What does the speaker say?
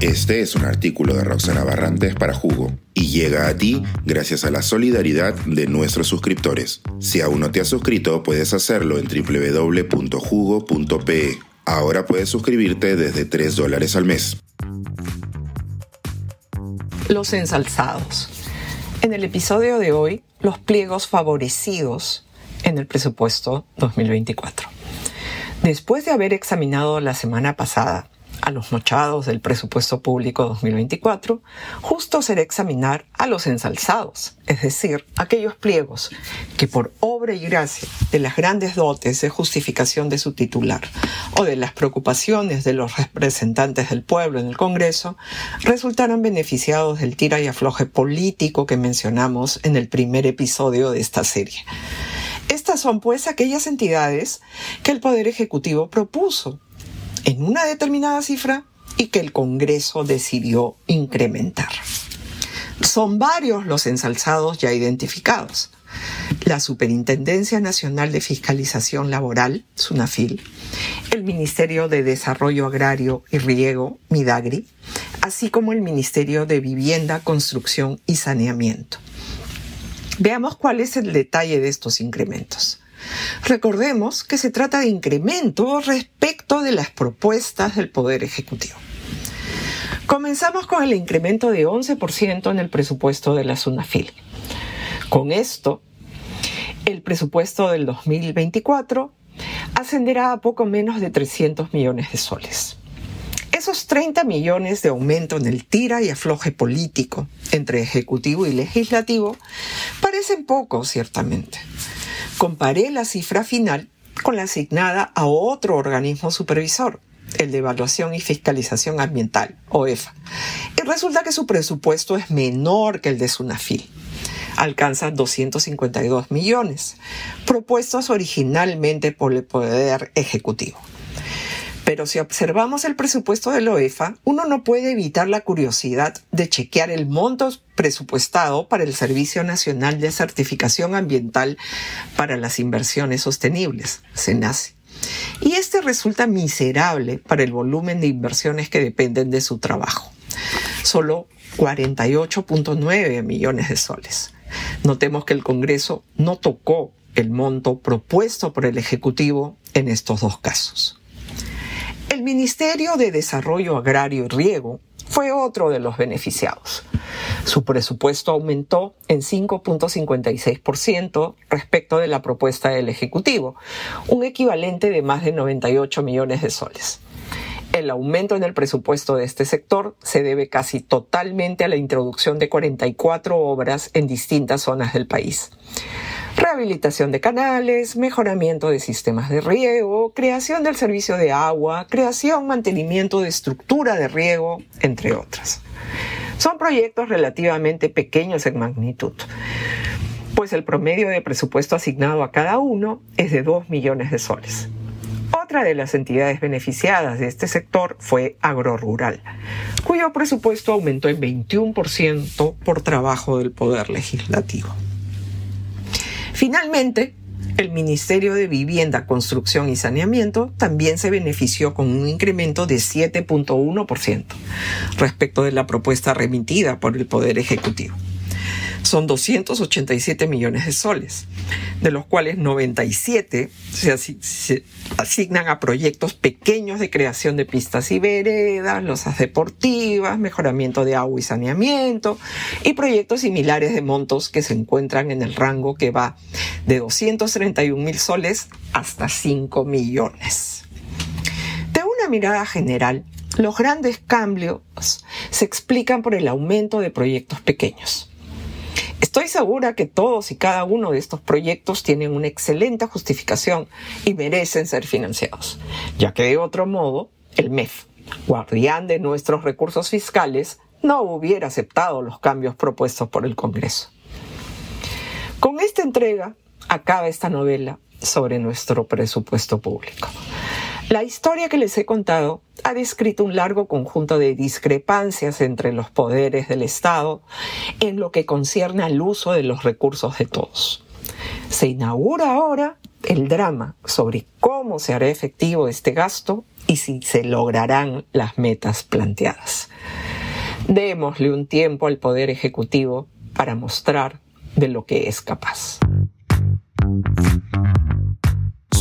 Este es un artículo de Roxana Barrantes para Jugo y llega a ti gracias a la solidaridad de nuestros suscriptores. Si aún no te has suscrito, puedes hacerlo en www.jugo.pe. Ahora puedes suscribirte desde 3 dólares al mes. Los ensalzados. En el episodio de hoy, los pliegos favorecidos en el presupuesto 2024. Después de haber examinado la semana pasada a los mochados del presupuesto público 2024, justo será examinar a los ensalzados, es decir, aquellos pliegos que por obra y gracia de las grandes dotes de justificación de su titular o de las preocupaciones de los representantes del pueblo en el Congreso, resultaron beneficiados del tira y afloje político que mencionamos en el primer episodio de esta serie. Estas son pues aquellas entidades que el Poder Ejecutivo propuso en una determinada cifra y que el Congreso decidió incrementar. Son varios los ensalzados ya identificados. La Superintendencia Nacional de Fiscalización Laboral, SUNAFIL, el Ministerio de Desarrollo Agrario y Riego, MIDAGRI, así como el Ministerio de Vivienda, Construcción y Saneamiento. Veamos cuál es el detalle de estos incrementos. Recordemos que se trata de incremento respecto de las propuestas del Poder Ejecutivo. Comenzamos con el incremento de 11% en el presupuesto de la SUNAFIL. Con esto, el presupuesto del 2024 ascenderá a poco menos de 300 millones de soles. Esos 30 millones de aumento en el tira y afloje político entre Ejecutivo y Legislativo parecen pocos, ciertamente comparé la cifra final con la asignada a otro organismo supervisor, el de Evaluación y Fiscalización Ambiental, OEFA, y resulta que su presupuesto es menor que el de SUNAFIL. Alcanza 252 millones, propuestos originalmente por el Poder Ejecutivo. Pero si observamos el presupuesto de la OEFA, uno no puede evitar la curiosidad de chequear el monto presupuestado para el Servicio Nacional de Certificación Ambiental para las Inversiones Sostenibles, SENACE. Y este resulta miserable para el volumen de inversiones que dependen de su trabajo. Solo 48.9 millones de soles. Notemos que el Congreso no tocó el monto propuesto por el Ejecutivo en estos dos casos. El Ministerio de Desarrollo Agrario y Riego fue otro de los beneficiados. Su presupuesto aumentó en 5.56% respecto de la propuesta del Ejecutivo, un equivalente de más de 98 millones de soles. El aumento en el presupuesto de este sector se debe casi totalmente a la introducción de 44 obras en distintas zonas del país rehabilitación de canales, mejoramiento de sistemas de riego, creación del servicio de agua, creación, mantenimiento de estructura de riego, entre otras. Son proyectos relativamente pequeños en magnitud, pues el promedio de presupuesto asignado a cada uno es de 2 millones de soles. Otra de las entidades beneficiadas de este sector fue Agrorural, cuyo presupuesto aumentó en 21% por trabajo del Poder Legislativo. Finalmente, el Ministerio de Vivienda, Construcción y Saneamiento también se benefició con un incremento de 7.1% respecto de la propuesta remitida por el Poder Ejecutivo son 287 millones de soles, de los cuales 97 se, asignan a proyectos pequeños de creación de pistas y veredas, losas deportivas, mejoramiento de agua y saneamiento, y proyectos similares de montos que se encuentran en el rango que va de 231 mil soles hasta 5 millones. De una mirada general, los grandes cambios se explican por el aumento de proyectos pequeños. Estoy segura que todos y cada uno de estos proyectos tienen una excelente justificación y merecen ser financiados, ya que de otro modo, el MEF, guardián de nuestros recursos fiscales, no hubiera aceptado los cambios propuestos por el Congreso. Con esta entrega acaba esta novela sobre nuestro presupuesto público. La historia que les he contado ha descrito un largo conjunto de discrepancias entre los poderes del Estado en lo que concierne al uso de los recursos de todos. Se inaugura ahora el drama sobre cómo se hará efectivo este gasto y si se lograrán las metas planteadas. Démosle un tiempo al Poder Ejecutivo para mostrar de lo que es capaz.